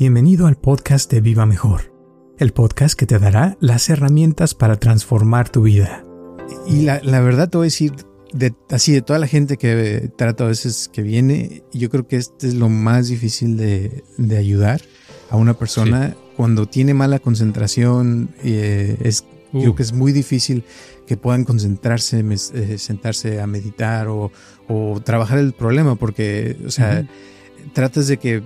Bienvenido al podcast de Viva Mejor, el podcast que te dará las herramientas para transformar tu vida. Y la, la verdad te voy a decir, de, así de toda la gente que trato a veces que viene, yo creo que este es lo más difícil de, de ayudar a una persona Sí. cuando tiene mala concentración. eh, es, Uh. Creo que es muy difícil que puedan concentrarse, mes- eh, sentarse a meditar o, o trabajar el problema, porque, o sea, tratas de que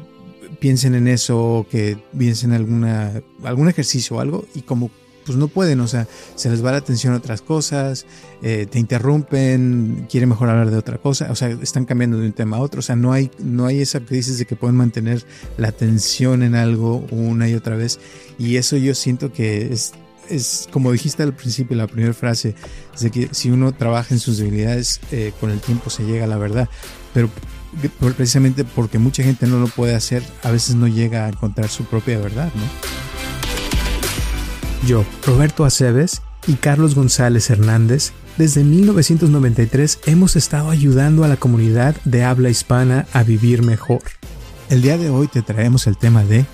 piensen en eso, que piensen en alguna, algún ejercicio o algo, y como pues no pueden, o sea, se les va la atención a otras cosas, eh, te interrumpen, quieren mejor hablar de otra cosa, o sea, están cambiando de un tema a otro, o sea, no hay, no hay esa dices de que pueden mantener la atención en algo una y otra vez, y eso yo siento que es, es como dijiste al principio, la primera frase, es de que si uno trabaja en sus debilidades, eh, con el tiempo se llega a la verdad, pero precisamente porque mucha gente no lo puede hacer, a veces no llega a encontrar su propia verdad, ¿no? Yo, Roberto Aceves y Carlos González Hernández, desde 1993 hemos estado ayudando a la comunidad de habla hispana a vivir mejor. El día de hoy te traemos el tema de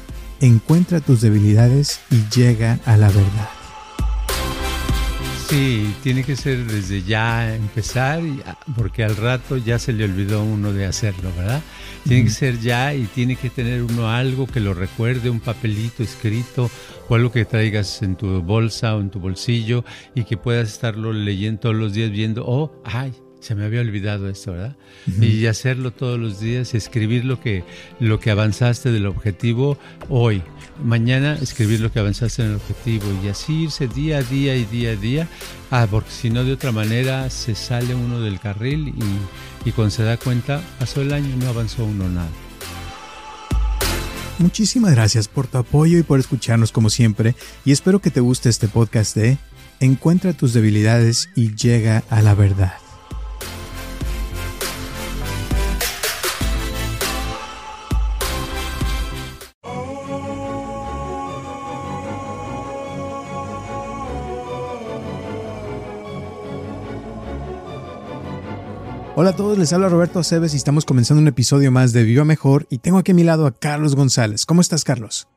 Encuentra tus debilidades y llega a la verdad. Sí, tiene que ser desde ya empezar, ah, porque al rato ya se le olvidó uno de hacerlo, ¿verdad? Tiene que ser ya y tiene que tener uno algo que lo recuerde, un papelito escrito o algo que traigas en tu bolsa o en tu bolsillo y que puedas estarlo leyendo todos los días viendo, oh, ay, se me había olvidado esto, ¿verdad? Y hacerlo todos los días, escribir lo que, lo que avanzaste del objetivo hoy. Mañana escribir lo que avanzaste en el objetivo y así irse día a día y día a día, ah, porque si no de otra manera se sale uno del carril y, y cuando se da cuenta pasó el año y no avanzó uno nada. Muchísimas gracias por tu apoyo y por escucharnos como siempre y espero que te guste este podcast de Encuentra tus debilidades y llega a la verdad. Hola a todos, les habla Roberto Aceves y estamos comenzando un episodio más de Viva Mejor y tengo aquí a mi lado a Carlos González. ¿Cómo estás, Carlos?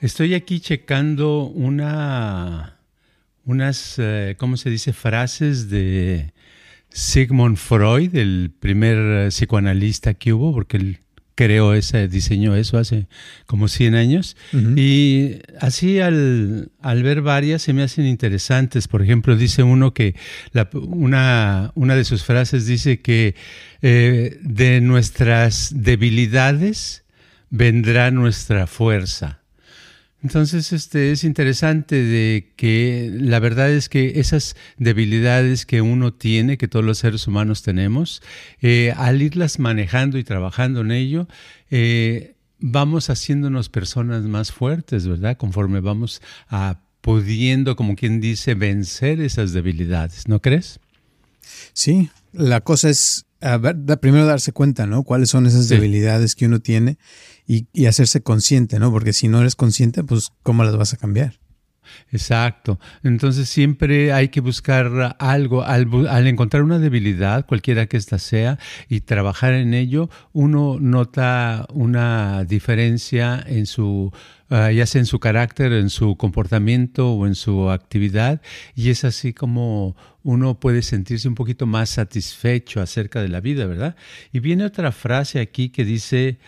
Estoy aquí checando una, unas, eh, ¿cómo se dice? Frases de Sigmund Freud, el primer eh, psicoanalista que hubo, porque él creó ese, diseñó eso hace como 100 años. Y así al, al ver varias se me hacen interesantes. Por ejemplo, dice uno que la- una, una de sus frases dice que eh, de nuestras debilidades vendrá nuestra fuerza. Entonces, este es interesante de que la verdad es que esas debilidades que uno tiene, que todos los seres humanos tenemos, eh, al irlas manejando y trabajando en ello, eh, vamos haciéndonos personas más fuertes, ¿verdad? Conforme vamos a pudiendo, como quien dice, vencer esas debilidades, ¿no crees? Sí, la cosa es a ver, primero darse cuenta, ¿no? Cuáles son esas Sí. debilidades que uno tiene y, y hacerse consciente, ¿no? Porque si no eres consciente, pues ¿cómo las vas a cambiar? Exacto. Entonces siempre hay que buscar algo. Al, encontrar una debilidad, cualquiera que ésta sea, y trabajar en ello, uno nota una diferencia en su, ah, ya sea en su carácter, en su comportamiento o en su actividad, y es así como uno puede sentirse un poquito más satisfecho acerca de la vida, ¿verdad? Y viene otra frase aquí que dice...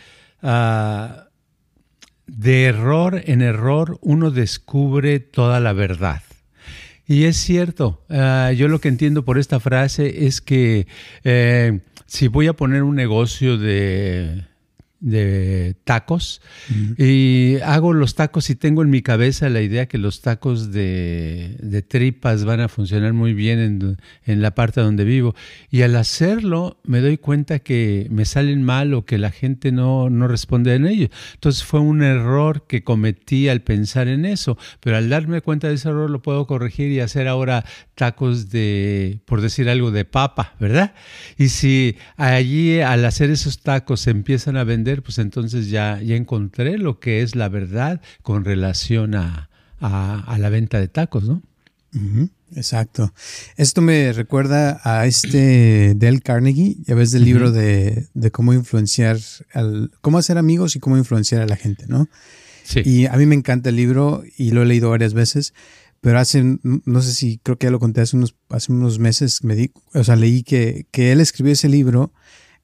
ah, de error en error uno descubre toda la verdad. Y es cierto, ah, yo lo que entiendo por esta frase es que eh, si voy a poner un negocio de de tacos y hago los tacos y tengo en mi cabeza la idea que los tacos de, de tripas van a funcionar muy bien en, en, la parte donde vivo y al hacerlo me doy cuenta que me salen mal o que la gente no, no responde en ello. Entonces fue un error que cometí al pensar en eso, pero al darme cuenta de ese error lo puedo corregir y hacer ahora tacos de, por decir algo, de papa, ¿verdad? Y si allí al hacer esos tacos se empiezan a vender pues entonces ya, ya encontré lo que es la verdad con relación a, la venta de tacos, ¿no? Exacto. Esto me recuerda a este Del Carnegie, ya ves del libro de, cómo influenciar, al, cómo hacer amigos y cómo influenciar a la gente, ¿no? Sí. Y a mí me encanta el libro y lo he leído varias veces, pero hace, no sé si creo que ya lo conté hace unos, hace unos meses, me di, o sea, leí que, que él escribió ese libro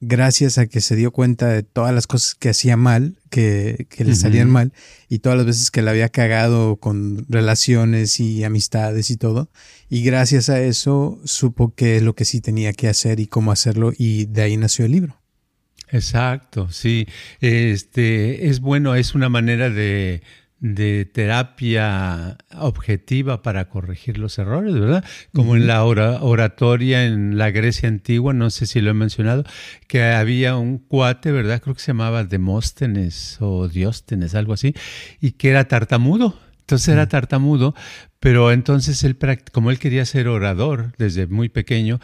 gracias a que se dio cuenta de todas las cosas que hacía mal, que, le salían mal, y todas las veces que le había cagado con relaciones y amistades y todo. Y gracias a eso supo qué es lo que sí tenía que hacer y cómo hacerlo, y de ahí nació el libro. Exacto, sí. Este es bueno, es una manera de de terapia objetiva para corregir los errores, ¿verdad? Como en la oratoria en la Grecia antigua, no sé si lo he mencionado, que había un cuate, ¿verdad? Creo que se llamaba Demóstenes o Dióstenes, algo así, y que era tartamudo. Entonces era tartamudo, pero entonces él, como él quería ser orador desde muy pequeño,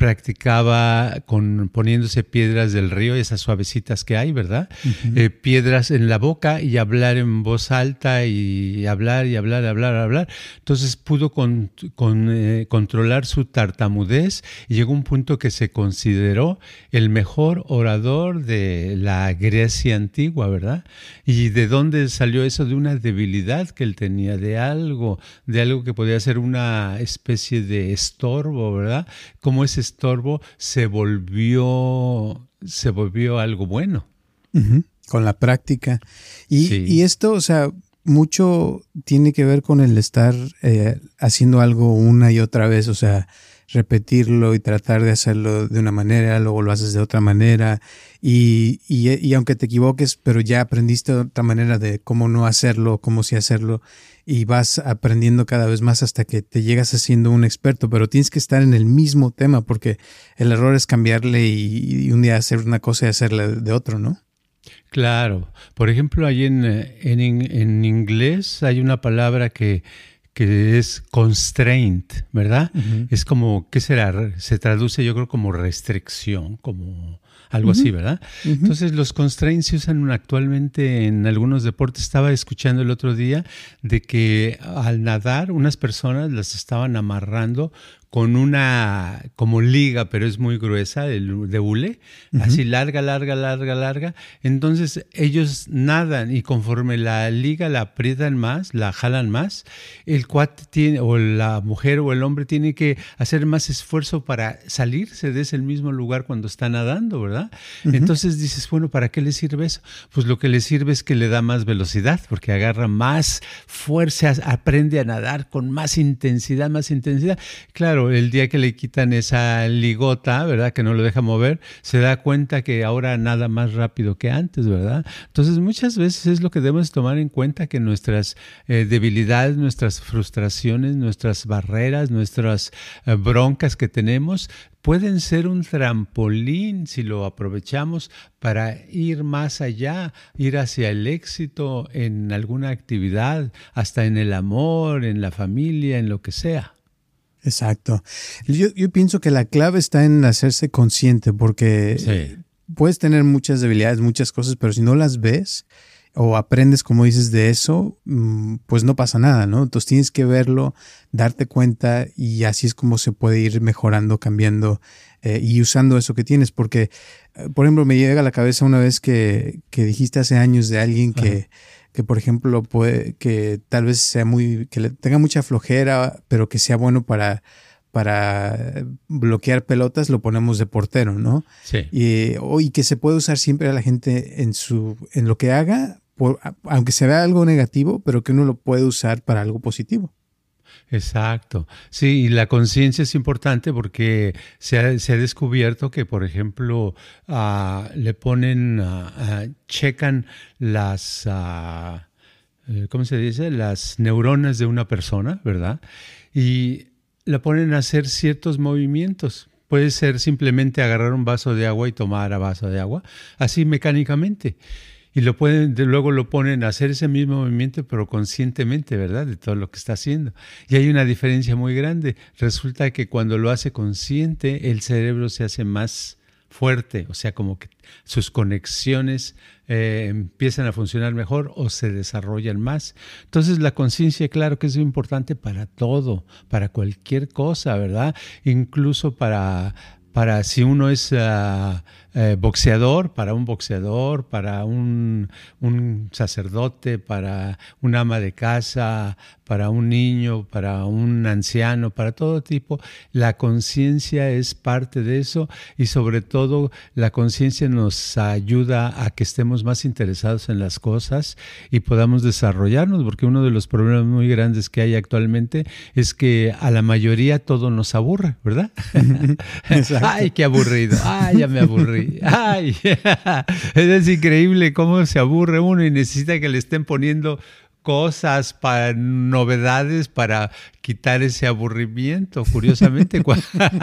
practicaba con poniéndose piedras del río, esas suavecitas que hay, ¿verdad? Eh, piedras en la boca y hablar en voz alta y hablar y hablar, hablar, hablar. Entonces pudo con, eh, controlar su tartamudez y llegó a un punto que se consideró el mejor orador de la Grecia antigua, ¿verdad? ¿Y de dónde salió eso? De una debilidad que él tenía, de algo, de algo que podía ser una especie de estorbo, ¿verdad? Como ese estorbo se volvió, se volvió algo bueno. Con la práctica. Y, esto, o sea, mucho tiene que ver con el estar eh, haciendo algo una y otra vez, o sea, repetirlo y tratar de hacerlo de una manera, luego lo haces de otra manera y, y, aunque te equivoques, pero ya aprendiste otra manera de cómo no hacerlo, cómo sí hacerlo y vas aprendiendo cada vez más hasta que te llegas haciendo un experto, pero tienes que estar en el mismo tema porque el error es cambiarle y, un día hacer una cosa y hacerla de otro, ¿no? Claro. Por ejemplo, ahí en, en, en inglés hay una palabra que que es constraint, ¿verdad? Es como, ¿qué será? Se traduce yo creo como restricción, como algo así, ¿verdad? Entonces los constraints se usan actualmente en algunos deportes. Estaba escuchando el otro día de que al nadar unas personas las estaban amarrando con una como liga, pero es muy gruesa, de, de hule, así larga, larga, larga, larga. Entonces ellos nadan y conforme la liga la aprietan más, la jalan más, el cuate tiene, o la mujer o el hombre tiene que hacer más esfuerzo para salirse de ese mismo lugar cuando está nadando, ¿verdad? Entonces dices, bueno, ¿para qué le sirve eso? Pues lo que le sirve es que le da más velocidad, porque agarra más fuerza, aprende a nadar con más intensidad, más intensidad. Claro, el día que le quitan esa ligota, ¿verdad? Que no lo deja mover, se da cuenta que ahora nada más rápido que antes, ¿verdad? Entonces muchas veces es lo que debemos tomar en cuenta que nuestras eh, debilidades, nuestras frustraciones, nuestras barreras, nuestras eh, broncas que tenemos pueden ser un trampolín si lo aprovechamos para ir más allá, ir hacia el éxito en alguna actividad, hasta en el amor, en la familia, en lo que sea. Exacto. Yo, yo, pienso que la clave está en hacerse consciente porque puedes tener muchas debilidades, muchas cosas, pero si no las ves o aprendes, como dices, de eso, mm, pues no pasa nada, ¿no? Entonces tienes que verlo, darte cuenta y así es como se puede ir mejorando, cambiando eh, y usando eso que tienes. Porque, eh, por ejemplo, me llega a la cabeza una vez que, que dijiste hace años de alguien que que por ejemplo puede que tal vez sea muy que le tenga mucha flojera pero que sea bueno para para bloquear pelotas lo ponemos de portero no sí. Y, que se puede usar siempre a la gente en su en lo que haga por, aunque se vea algo negativo pero que uno lo puede usar para algo positivo Exacto. Sí, y la conciencia es importante porque se ha, descubierto que, por ejemplo, ah, le ponen, ah, checan las, eh, ¿cómo se dice? Las neuronas de una persona, ¿verdad? Y la ponen a hacer ciertos movimientos. Puede ser simplemente agarrar un vaso de agua y tomar a vaso de agua, así mecánicamente y lo pueden, luego lo ponen a hacer ese mismo movimiento, pero conscientemente, ¿verdad? De todo lo que está haciendo. Y hay una diferencia muy grande. Resulta que cuando lo hace consciente, el cerebro se hace más fuerte, o sea, como que sus conexiones eh, empiezan a funcionar mejor o se desarrollan más. Entonces la conciencia, claro que es importante para todo, para cualquier cosa, ¿verdad? Incluso para, para si uno es... Ah, eh, boxeador, para un boxeador, para un, un, sacerdote, para un ama de casa, para un niño, para un anciano, para todo tipo. La conciencia es parte de eso y sobre todo la conciencia nos ayuda a que estemos más interesados en las cosas y podamos desarrollarnos, porque uno de los problemas muy grandes que hay actualmente es que a la mayoría todo nos aburre, ¿verdad? Ay, qué aburrido. Ay, ya me aburrí. Es increíble cómo se aburre uno y necesita que le estén poniendo cosas, para novedades para quitar ese aburrimiento, curiosamente,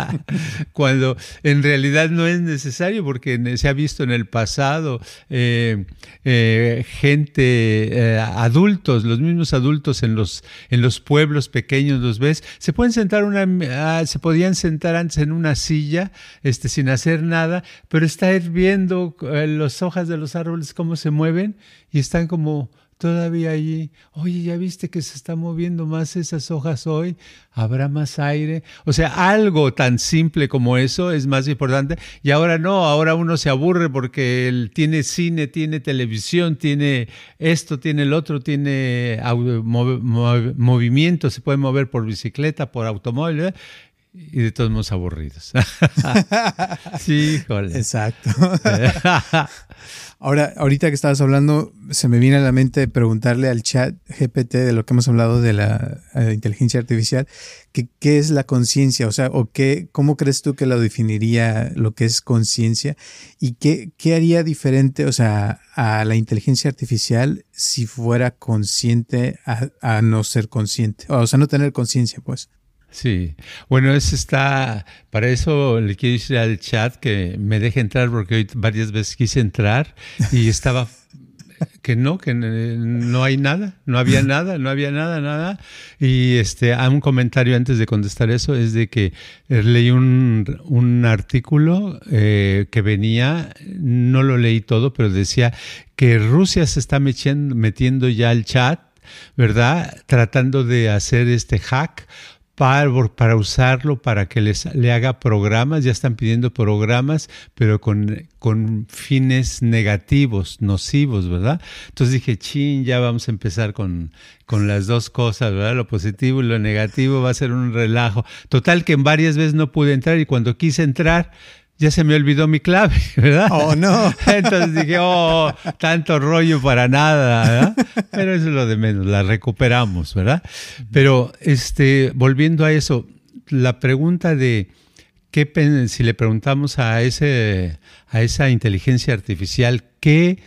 cuando, en realidad no es necesario, porque se ha visto en el pasado eh, eh, gente, eh, adultos, los mismos adultos en los, en los pueblos pequeños, los ves, se pueden sentar una, ah, se podían sentar antes en una silla, este, sin hacer nada, pero estar viendo las hojas de los árboles cómo se mueven y están como todavía allí. Oye, ¿ya viste que se está moviendo más esas hojas hoy? ¿Habrá más aire? O sea, algo tan simple como eso es más importante. Y ahora no, ahora uno se aburre porque él tiene cine, tiene televisión, tiene esto, tiene el otro, tiene movimiento, se puede mover por bicicleta, por automóvil. ¿eh? Y de todos modos aburridos. sí, joder. Exacto. Ahora, ahorita que estabas hablando, se me viene a la mente preguntarle al chat GPT de lo que hemos hablado de la eh, inteligencia artificial, que, qué es la conciencia, o sea, o qué, cómo crees tú que lo definiría lo que es conciencia y qué, qué haría diferente, o sea, a la inteligencia artificial si fuera consciente a, a no ser consciente, o sea, no tener conciencia, pues. Sí, bueno, eso está, para eso le quiero decir al chat que me deje entrar porque hoy varias veces quise entrar y estaba que no, que no hay nada, no había nada, no había nada, nada. Y este, hay un comentario antes de contestar eso, es de que eh, leí un, un artículo eh, que venía, no lo leí todo, pero decía que Rusia se está metiendo, metiendo ya al chat, ¿verdad? Tratando de hacer este hack para, para, usarlo, para que les, le haga programas, ya están pidiendo programas, pero con, con fines negativos, nocivos, ¿verdad? Entonces dije, chin, ya vamos a empezar con, con las dos cosas, ¿verdad? Lo positivo y lo negativo va a ser un relajo. Total que en varias veces no pude entrar y cuando quise entrar, ya se me olvidó mi clave, ¿verdad? Oh, no. Entonces dije, oh, tanto rollo para nada, ¿verdad? Pero eso es lo de menos, la recuperamos, ¿verdad? Pero, este, volviendo a eso, la pregunta de qué si le preguntamos a ese, a esa inteligencia artificial, ¿qué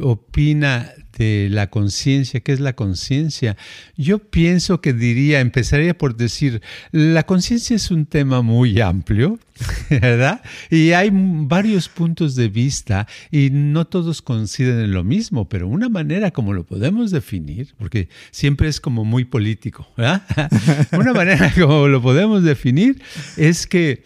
opina de la conciencia, ¿qué es la conciencia? Yo pienso que diría, empezaría por decir, la conciencia es un tema muy amplio, ¿verdad? Y hay varios puntos de vista y no todos coinciden en lo mismo, pero una manera como lo podemos definir, porque siempre es como muy político, ¿verdad? una manera como lo podemos definir es que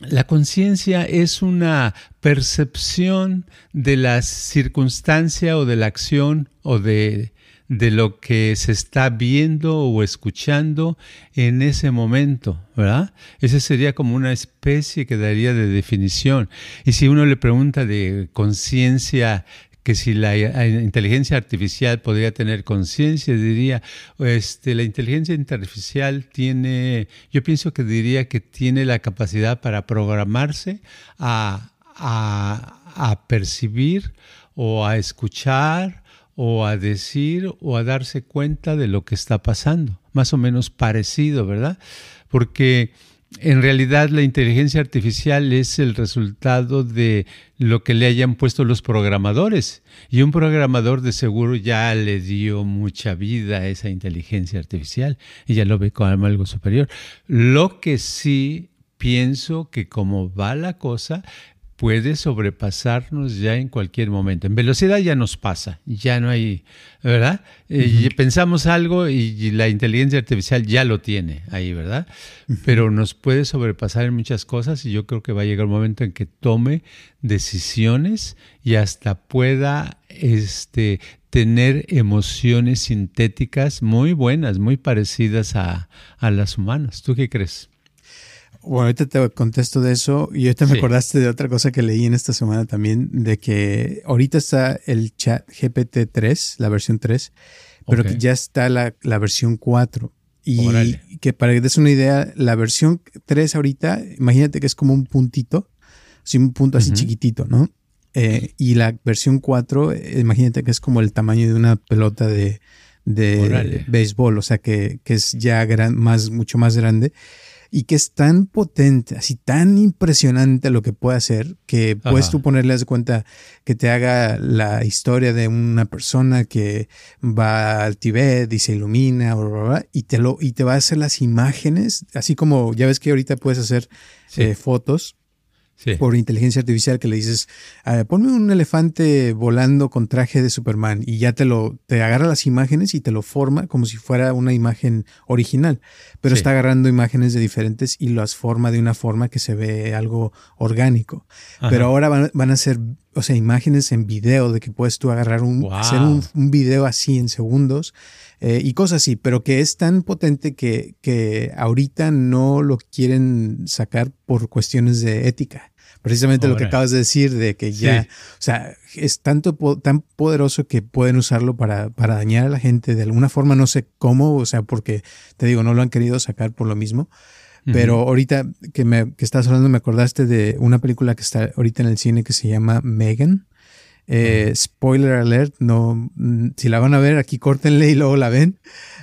la conciencia es una percepción de la circunstancia o de la acción o de, de, lo que se está viendo o escuchando en ese momento, ¿verdad? Esa sería como una especie que daría de definición. Y si uno le pregunta de conciencia que si la eh, inteligencia artificial podría tener conciencia, diría, este, la inteligencia artificial tiene, yo pienso que diría que tiene la capacidad para programarse a, a, a percibir o a escuchar o a decir o a darse cuenta de lo que está pasando. Más o menos parecido, ¿verdad? Porque en realidad la inteligencia artificial es el resultado de lo que le hayan puesto los programadores. Y un programador de seguro ya le dio mucha vida a esa inteligencia artificial y ya lo ve como algo superior. Lo que sí pienso que como va la cosa, puede sobrepasarnos ya en cualquier momento. En velocidad ya nos pasa, ya no hay, ¿verdad? Eh, pensamos algo y, la inteligencia artificial ya lo tiene ahí, ¿verdad? Pero nos puede sobrepasar en muchas cosas y yo creo que va a llegar un momento en que tome decisiones y hasta pueda este, tener emociones sintéticas muy buenas, muy parecidas a, a las humanas. ¿Tú qué crees? Bueno, ahorita te contesto de eso y ahorita me acordaste de otra cosa que leí en esta semana también, de que ahorita está el chat GPT-3, la versión 3, pero que ya está la, versión 4. Y que para que des una idea, la versión 3 ahorita, imagínate que es como un puntito, así un punto así chiquitito, ¿no? Eh, y la versión 4, eh, imagínate que es como el tamaño de una pelota de, de béisbol, o sea que, que es ya gran, más, mucho más grande y que es tan potente, así tan impresionante lo que puede hacer, que puedes tú ponerle de cuenta que te haga la historia de una persona que va al Tibet y se ilumina, y, te lo, y te va a hacer las imágenes, así como ya ves que ahorita puedes hacer eh, fotos por inteligencia artificial que le dices, ah, ponme un elefante volando con traje de Superman y ya te lo, te agarra las imágenes y te lo forma como si fuera una imagen original, pero está agarrando imágenes de diferentes y las forma de una forma que se ve algo orgánico. Pero ahora van, a ser, o sea, imágenes en video de que puedes tú agarrar un, hacer un, video así en segundos. Eh, y cosas así, pero que es tan potente que, que ahorita no lo quieren sacar por cuestiones de ética. Precisamente lo que acabas de decir, de que ya, o sea, es tanto tan poderoso que pueden usarlo para, para dañar a la gente de alguna forma, no sé cómo, o sea, porque te digo, no lo han querido sacar por lo mismo. Pero ahorita que, me, que estás hablando, me acordaste de una película que está ahorita en el cine que se llama Megan. Eh, spoiler alert, no, mm, si la van a ver aquí córtenle y luego la ven.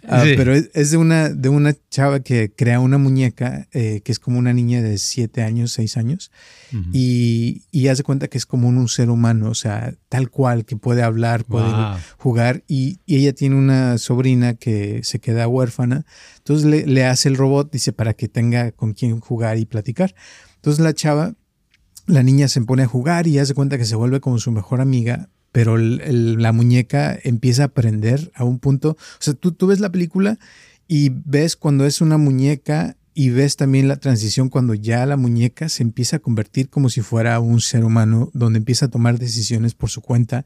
Ah, pero es, de una de una chava que crea una muñeca eh, que es como una niña de 7 años, 6 años y, y hace cuenta que es como un, ser humano, o sea, tal cual, que puede hablar, puede jugar y, ella tiene una sobrina que se queda huérfana, entonces le, le hace el robot, dice, para que tenga con quien jugar y platicar. Entonces la chava la niña se pone a jugar y hace cuenta que se vuelve como su mejor amiga, pero la muñeca empieza a aprender a un punto. O sea, tú, tú ves la película y ves cuando es una muñeca y ves también la transición cuando ya la muñeca se empieza a convertir como si fuera un ser humano, donde empieza a tomar decisiones por su cuenta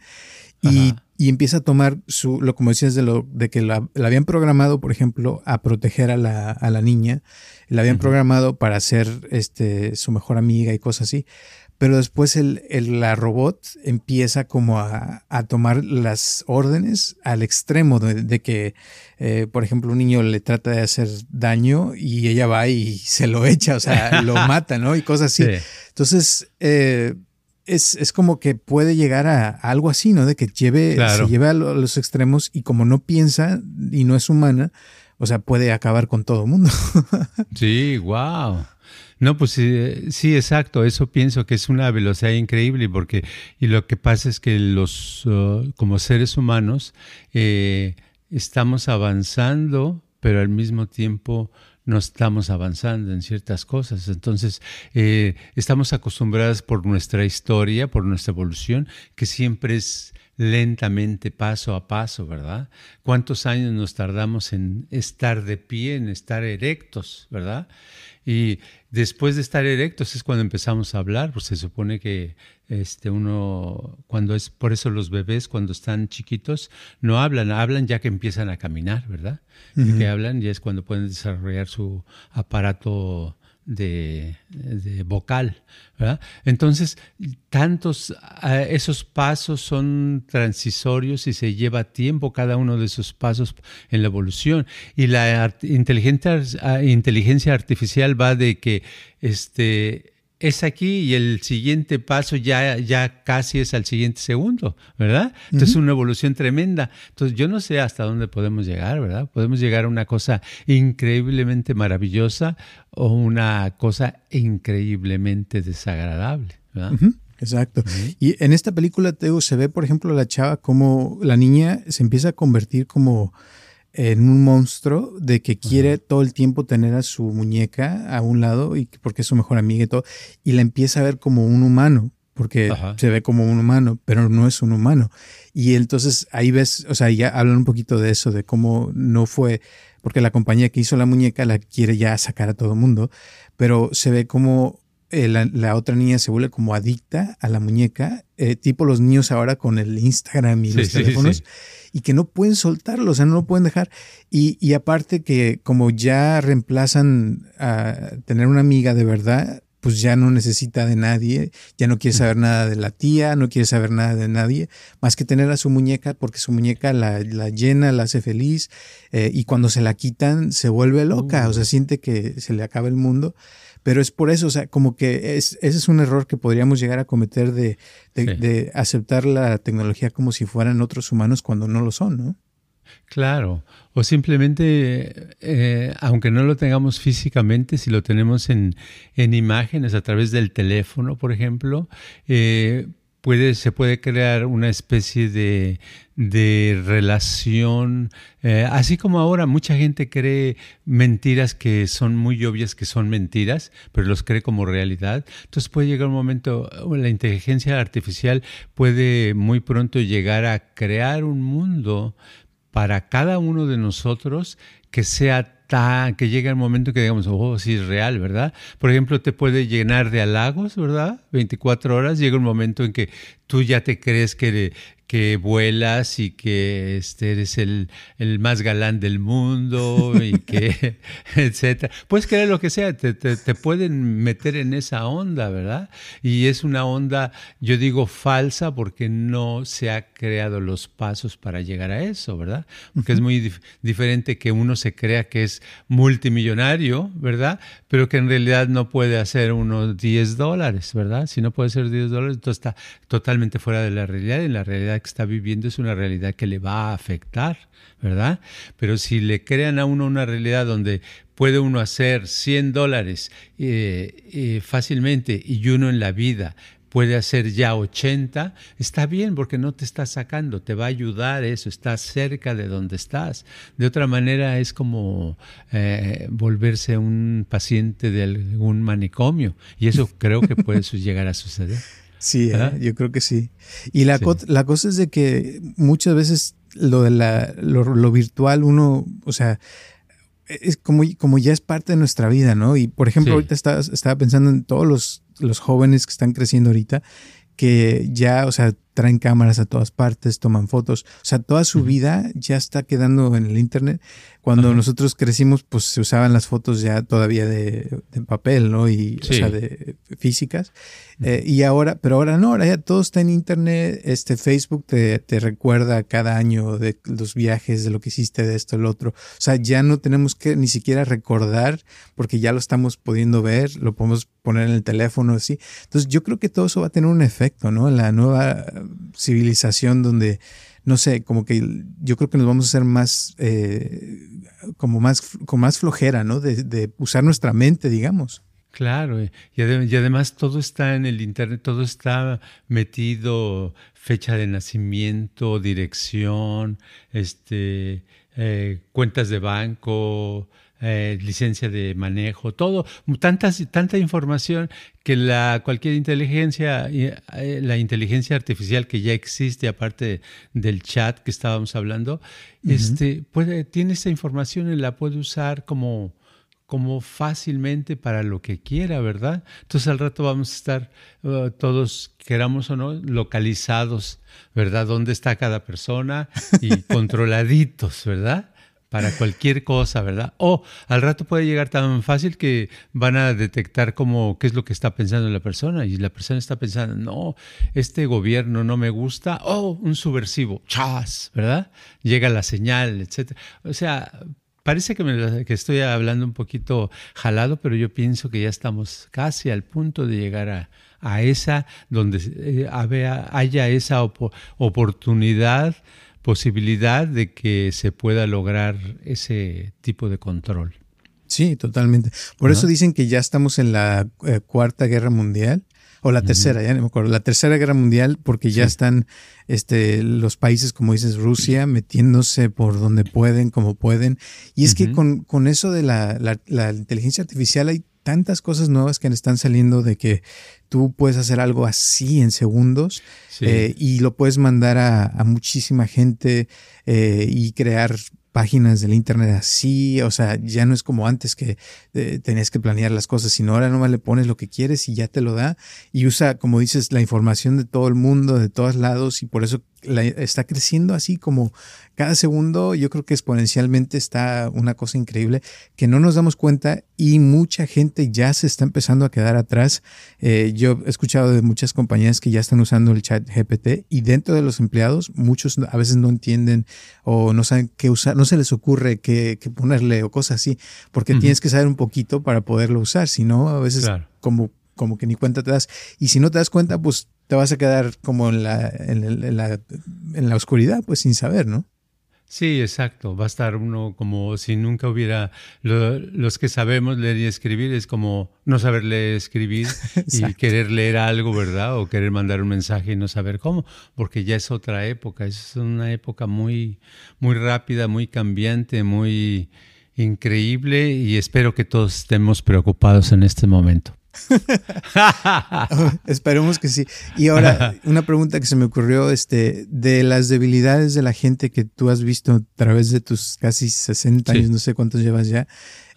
y, empieza a tomar su, lo como decías de lo de que la, habían programado, por ejemplo, a proteger a la, a la niña, la habían programado para ser este, su mejor amiga y cosas así pero después el, la robot empieza como a, tomar las órdenes al extremo de, que, eh, por ejemplo, un niño le trata de hacer daño y ella va y se lo echa, o sea, lo mata, ¿no? Y cosas así. Entonces, eh, es, como que puede llegar a, algo así, ¿no? De que lleve, se lleve a, los extremos y como no piensa y no es humana, o sea, puede acabar con todo el mundo. sí, wow. No, pues sí, exacto. Eso pienso que es una velocidad increíble porque y lo que pasa es que los uh, como seres humanos eh, estamos avanzando, pero al mismo tiempo no estamos avanzando en ciertas cosas. Entonces, eh, estamos acostumbrados por nuestra historia, por nuestra evolución, que siempre es lentamente, paso a paso, ¿verdad? ¿Cuántos años nos tardamos en estar de pie, en estar erectos, ¿verdad? Y después de estar erectos es cuando empezamos a hablar, pues se supone que este uno cuando es por eso los bebés cuando están chiquitos no hablan, hablan ya que empiezan a caminar, ¿verdad? Y que hablan ya es cuando pueden desarrollar su aparato de, vocal, ¿verdad? Entonces, tantos, esos pasos son transitorios y se lleva tiempo cada uno de esos pasos en la evolución. Y la inteligencia, inteligencia artificial va de que este, es aquí y el siguiente paso ya, ya casi es al siguiente segundo, ¿verdad? Entonces es una evolución tremenda. Entonces yo no sé hasta dónde podemos llegar, ¿verdad? Podemos llegar a una cosa increíblemente maravillosa o una cosa increíblemente desagradable, ¿verdad? Exacto. Y en esta película, Teo, se ve, por ejemplo, la chava como la niña se empieza a convertir como en un monstruo de que quiere todo el tiempo tener a su muñeca a un lado y porque es su mejor amiga y todo, y la empieza a ver como un humano, porque se ve como un humano, pero no es un humano. Y entonces ahí ves, o sea, ya hablan un poquito de eso, de cómo no fue, porque la compañía que hizo la muñeca la quiere ya sacar a todo el mundo, pero se ve como eh, la, otra niña se vuelve como adicta a la muñeca, eh, tipo los niños ahora con el Instagram y los teléfonos y que no pueden soltarlo, o sea, no lo pueden dejar. Y, y aparte que como ya reemplazan a tener una amiga de verdad, pues ya no necesita de nadie, ya no quiere saber nada de la tía, no quiere saber nada de nadie, más que tener a su muñeca, porque su muñeca la, la llena, la hace feliz, eh, y cuando se la quitan se vuelve loca, o sea, siente que se le acaba el mundo. Pero es por eso, o sea, como que es, ese es un error que podríamos llegar a cometer de, de, aceptar la tecnología como si fueran otros humanos cuando no lo son, ¿no? Claro, o simplemente, eh, aunque no lo tengamos físicamente, si lo tenemos en, en imágenes a través del teléfono, por ejemplo, eh, se puede crear una especie de, relación, eh, así como ahora mucha gente cree mentiras que son muy obvias que son mentiras, pero los cree como realidad. Entonces puede llegar un momento, la inteligencia artificial puede muy pronto llegar a crear un mundo para cada uno de nosotros que sea que llega el momento que digamos, oh, sí es real, ¿verdad? Por ejemplo, te puede llenar de halagos, ¿verdad? 24 horas, llega un momento en que tú ya te crees que, que vuelas y que este, eres el, el, más galán del mundo y que, etcétera. Puedes creer lo que sea, te, te, pueden meter en esa onda, ¿verdad? Y es una onda, yo digo falsa porque no se ha creado los pasos para llegar a eso, ¿verdad? Porque es muy diferente que uno se crea que es multimillonario, ¿verdad? Pero que en realidad no puede hacer unos 10 dólares, ¿verdad? Si no puede hacer 10 dólares, entonces está totalmente fuera de la realidad y la realidad que está viviendo es una realidad que le va a afectar, ¿verdad? Pero si le crean a uno una realidad donde puede uno hacer 100 dólares eh, eh, fácilmente y uno en la vida puede hacer ya 80, está bien porque no te está sacando, te va a ayudar eso, estás cerca de donde estás. De otra manera es como eh, volverse un paciente de algún manicomio y eso creo que puede llegar a suceder. Sí, ¿eh? yo creo que sí. Y la, la cosa es de que muchas veces lo de la, lo, virtual, uno, o sea, es como, como ya es parte de nuestra vida, ¿no? Y por ejemplo, ahorita estaba, estaba pensando en todos los, los jóvenes que están creciendo ahorita, que ya, o sea, traen cámaras a todas partes, toman fotos, o sea, toda su vida ya está quedando en el Internet. Cuando nosotros crecimos, pues se usaban las fotos ya todavía de, papel, ¿no? Y, o sea, de físicas. Eh, y ahora, pero ahora no, ahora ya todo está en Internet. Este Facebook te, te recuerda cada año de los viajes, de lo que hiciste, de esto, el otro. O sea, ya no tenemos que ni siquiera recordar porque ya lo estamos pudiendo ver, lo podemos poner en el teléfono, así. Entonces, yo creo que todo eso va a tener un efecto, ¿no? La nueva civilización donde, no sé, como que yo creo que nos vamos a hacer más, eh, como más, con más flojera, ¿no? De, usar nuestra mente, digamos. Claro, y, además todo está en el Internet, todo está metido, fecha de nacimiento, dirección, este, eh, cuentas de banco, eh, licencia de manejo, todo, tantas, tanta información que la, cualquier inteligencia, eh, la inteligencia artificial que ya existe, aparte del chat que estábamos hablando, este, puede, tiene esa información y la puede usar como, como fácilmente para lo que quiera, ¿verdad? Entonces al rato vamos a estar uh, todos, queramos o no, localizados, ¿verdad? ¿Dónde está cada persona? Y controladitos, ¿verdad? Para cualquier cosa, ¿verdad? O al rato puede llegar tan fácil que van a detectar como qué es lo que está pensando la persona y la persona está pensando, no, este gobierno no me gusta, oh, un subversivo, chas, ¿verdad? Llega la señal, etcétera. O sea, parece que, me, que estoy hablando un poquito jalado, pero yo pienso que ya estamos casi al punto de llegar a, a esa, donde eh, haya esa oportunidad, posibilidad de que se pueda lograr ese tipo de control. Sí, totalmente. Por eso dicen que ya estamos en la eh, cuarta guerra mundial o la tercera, ya no me acuerdo, la tercera guerra mundial porque ya están este, los países, como dices, Rusia, metiéndose por donde pueden, como pueden. Y es que con, con, eso de la, la, inteligencia artificial hay tantas cosas nuevas que están saliendo de que tú puedes hacer algo así en segundos eh, y lo puedes mandar a, a muchísima gente eh, y crear páginas del internet así, o sea, ya no es como antes que eh, tenías que planear las cosas, sino ahora nomás le pones lo que quieres y ya te lo da y usa, como dices, la información de todo el mundo, de todos lados y por eso está creciendo así como cada segundo, yo creo que exponencialmente está una cosa increíble que no nos damos cuenta y mucha gente ya se está empezando a quedar atrás. Eh, yo he escuchado de muchas compañías que ya están usando el chat GPT y dentro de los empleados muchos a veces no entienden o no saben qué usar, no se les ocurre qué, ponerle o cosas así, porque tienes que saber un poquito para poderlo usar, si no, a veces como como que ni cuenta te das. Y si no te das cuenta, pues te vas a quedar como en la, en, la, en la oscuridad, pues sin saber, ¿no? Sí, exacto. Va a estar uno como si nunca hubiera. los que sabemos leer y escribir es como no saber leer y escribir y querer leer algo, ¿verdad? O querer mandar un mensaje y no saber cómo, porque ya es otra época. Es una época muy, muy rápida, muy cambiante, muy increíble y espero que todos estemos preocupados en este momento. Esperemos que sí. Y ahora, una pregunta que se me ocurrió, este, de las debilidades de la gente que tú has visto a través de tus casi 60 años, no sé cuántos llevas ya,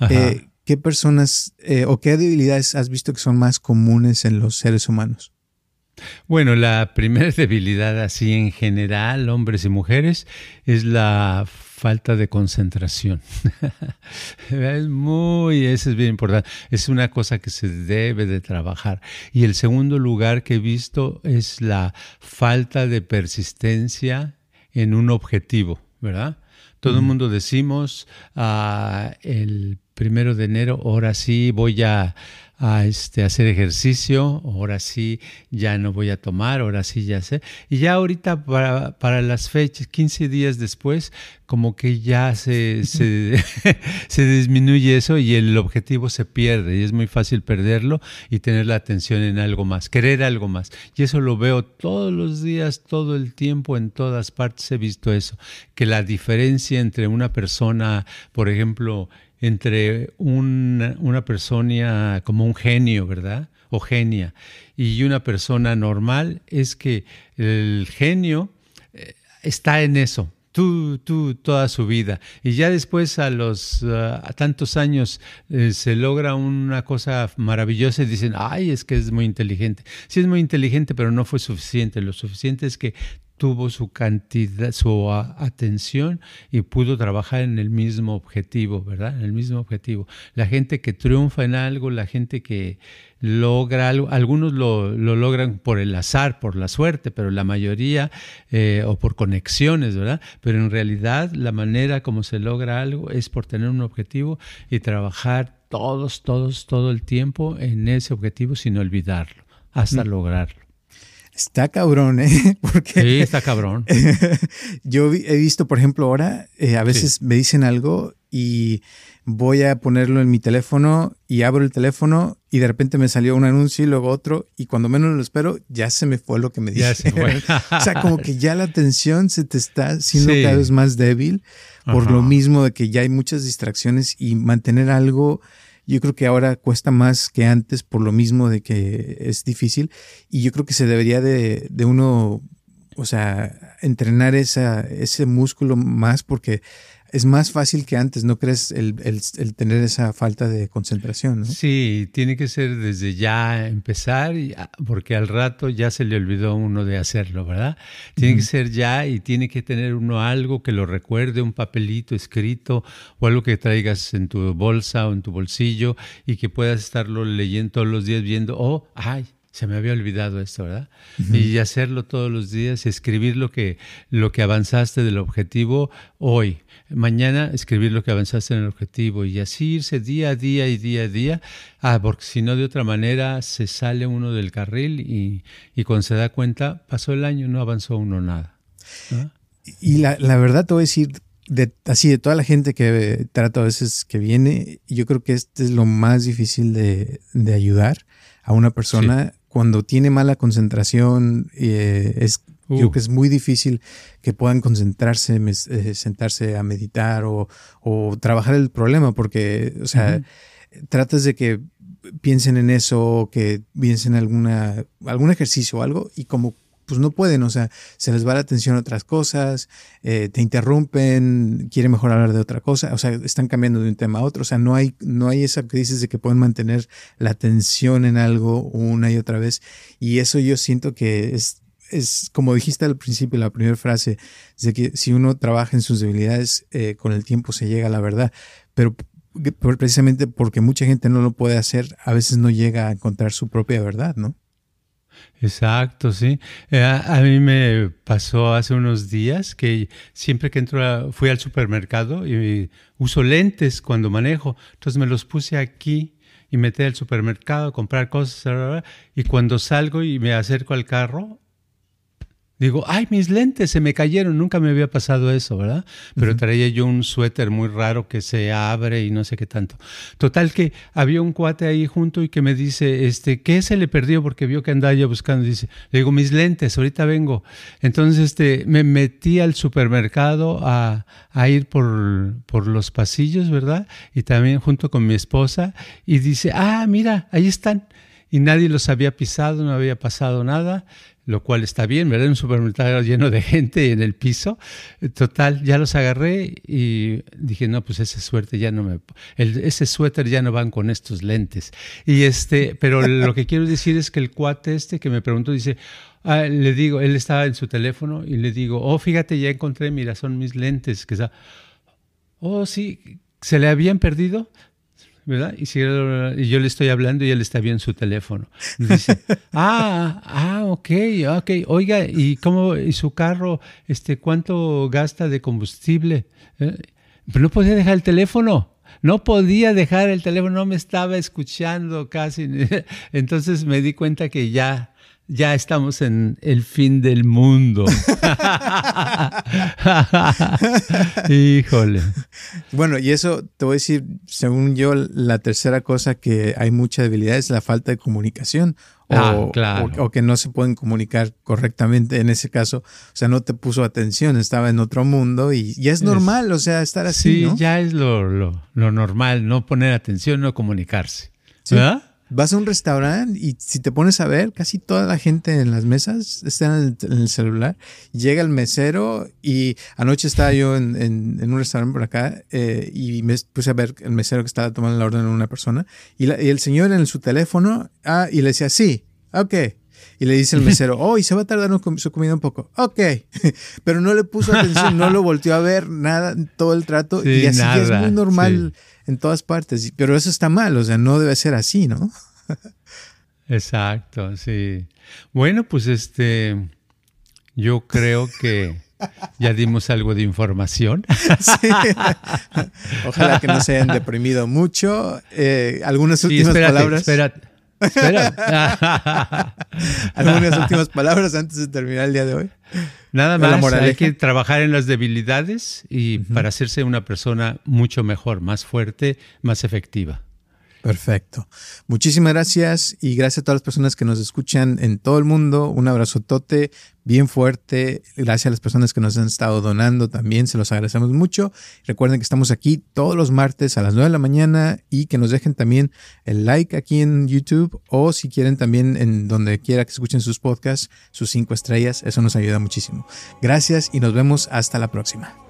eh, ¿qué personas eh, o qué debilidades has visto que son más comunes en los seres humanos? Bueno, la primera debilidad así en general, hombres y mujeres, es la falta de concentración. es muy, eso es bien importante. Es una cosa que se debe de trabajar. Y el segundo lugar que he visto es la falta de persistencia en un objetivo, ¿verdad? Todo el mundo decimos ah, el primero de enero, ahora sí voy a a este, hacer ejercicio, ahora sí ya no voy a tomar, ahora sí ya sé. Y ya ahorita para, para las fechas, 15 días después, como que ya se, se, se, disminuye eso y el objetivo se pierde y es muy fácil perderlo y tener la atención en algo más, querer algo más. Y eso lo veo todos los días, todo el tiempo, en todas partes he visto eso, que la diferencia entre una persona, por ejemplo, entre una persona como un genio, ¿verdad? O genia, y una persona normal es que el genio eh, está en eso, tú, tú, toda su vida. Y ya después a los tantos años eh, se logra una cosa maravillosa y dicen, ay, es que es muy inteligente. Sí es muy inteligente, pero no fue suficiente. Lo suficiente es que tuvo su cantidad, su atención y pudo trabajar en el mismo objetivo, ¿verdad? En el mismo objetivo. La gente que triunfa en algo, la gente que logra algo, algunos lo, logran por el azar, por la suerte, pero la mayoría, eh, o por conexiones, ¿verdad? Pero en realidad la manera como se logra algo es por tener un objetivo y trabajar todos, todos, todo el tiempo en ese objetivo sin olvidarlo, hasta mm. lograrlo. Está cabrón, ¿eh? Porque sí, está cabrón. yo he visto, por ejemplo, ahora, eh, a veces me dicen algo y voy a ponerlo en mi teléfono y abro el teléfono y de repente me salió un anuncio y luego otro y cuando menos lo espero ya se me fue lo que me dije. o sea, como que ya la atención se te está haciendo cada vez más débil por lo mismo de que ya hay muchas distracciones y mantener algo yo creo que ahora cuesta más que antes por lo mismo de que es difícil y yo creo que se debería de, de uno, o sea, entrenar ese músculo más porque es más fácil que antes, ¿no crees? El, el, tener esa falta de concentración, ¿no? Sí, tiene que ser desde ya empezar, ah, porque al rato ya se le olvidó uno de hacerlo, ¿verdad? Tiene que ser ya y tiene que tener uno algo que lo recuerde, un papelito escrito o algo que traigas en tu bolsa o en tu bolsillo y que puedas estarlo leyendo todos los días viendo, oh, ay, se me había olvidado esto, ¿verdad? Y hacerlo todos los días, escribir lo que, lo que avanzaste del objetivo hoy. Mañana escribir lo que avanzaste en el objetivo y así irse día a día y día a día, ah, porque si no de otra manera se sale uno del carril y, y cuando se da cuenta pasó el año, no avanzó uno nada. Y la, la, verdad te voy a decir, de, así de toda la gente que trato a veces que viene, yo creo que este es lo más difícil de, de ayudar a una persona cuando tiene mala concentración, eh, es, creo uh. que es muy difícil que puedan concentrarse, eh, sentarse a meditar o, o, trabajar el problema, porque, o sea, tratas de que piensen en eso, que piensen en alguna, algún ejercicio o algo, y como pues no pueden, o sea, se les va la atención a otras cosas, eh, te interrumpen, quieren mejor hablar de otra cosa, o sea, están cambiando de un tema a otro, o sea, no hay, no hay esa dices de que pueden mantener la atención en algo una y otra vez, y eso yo siento que es, es como dijiste al principio, la primera frase, de que si uno trabaja en sus debilidades, eh, con el tiempo se llega a la verdad, pero precisamente porque mucha gente no lo puede hacer, a veces no llega a encontrar su propia verdad, ¿no? Exacto, sí. Eh, a, mí me pasó hace unos días que siempre que entro, fui al supermercado y uso lentes cuando manejo, entonces me los puse aquí y metí al supermercado a comprar cosas y cuando salgo y me acerco al carro, Digo, ay, mis lentes se me cayeron, nunca me había pasado eso, ¿verdad? Pero traía yo un suéter muy raro que se abre y no sé qué tanto. Total que había un cuate ahí junto y que me dice, este, ¿qué se le perdió? Porque vio que andaba yo buscando. Dice, le digo, mis lentes, ahorita vengo. Entonces, este, me metí al supermercado a, a ir por, por los pasillos, ¿verdad? Y también junto con mi esposa. Y dice, ah, mira, ahí están y nadie los había pisado, no había pasado nada lo cual está bien, ¿verdad? Un supermercado lleno de gente en el piso. Total, ya los agarré y dije, no, pues esa suerte ya no me... ese suéter ya no van con estos lentes. Y este, pero lo que quiero decir es que el cuate este que me preguntó dice, ah, le digo, él estaba en su teléfono y le digo, oh, fíjate, ya encontré, mira, son mis lentes. Que está... Oh, sí, ¿se le habían perdido? ¿Verdad? Y, yo le estoy hablando y él está bien su teléfono. dice, ah, ah, ok, ok, oiga, ¿y cómo, y su carro, este, cuánto gasta de combustible? Pero no podía dejar el teléfono. No podía dejar el teléfono, no me estaba escuchando casi. Entonces me di cuenta que ya ya estamos en el fin del mundo. Híjole. Bueno, y eso te voy a decir, según yo, la tercera cosa que hay mucha debilidad es la falta de comunicación. O, ah, o, que no se pueden comunicar correctamente en ese caso. O sea, no te puso atención, estaba en otro mundo y ya es normal, o sea, estar así. Sí, ya es lo, lo, lo, normal, no poner atención, no comunicarse. ¿Verdad? Vas a un restaurante y si te pones a ver, casi toda la gente en las mesas está en el, celular. Llega el mesero y anoche estaba yo en, en, un restaurante por acá eh, y me puse a ver el mesero que estaba tomando la orden de una persona y, el señor en su teléfono ah, y le decía, sí, ok. Y le dice el mesero, oh, y se va a tardar su comida un poco. Ok. Pero no le puso atención, no lo volteó a ver, nada, todo el trato. y así es muy normal en todas partes. Pero eso está mal, o sea, no debe ser así, ¿no? Exacto, sí. Bueno, pues este, yo creo que ya dimos algo de información. Ojalá que no se hayan deprimido mucho. Eh, algunas últimas palabras. Espérate. Espera. Algunas últimas palabras antes de terminar el día de hoy. Nada más, hay que trabajar en las debilidades y para hacerse una persona mucho mejor, más fuerte, más efectiva. Perfecto. Muchísimas gracias y gracias a todas las personas que nos escuchan en todo el mundo. Un abrazotote bien fuerte. Gracias a las personas que nos han estado donando también, se los agradecemos mucho. Recuerden que estamos aquí todos los martes a las 9 de la mañana y que nos dejen también el like aquí en YouTube o si quieren también en donde quiera que escuchen sus podcasts, sus cinco estrellas. Eso nos ayuda muchísimo. Gracias y nos vemos hasta la próxima.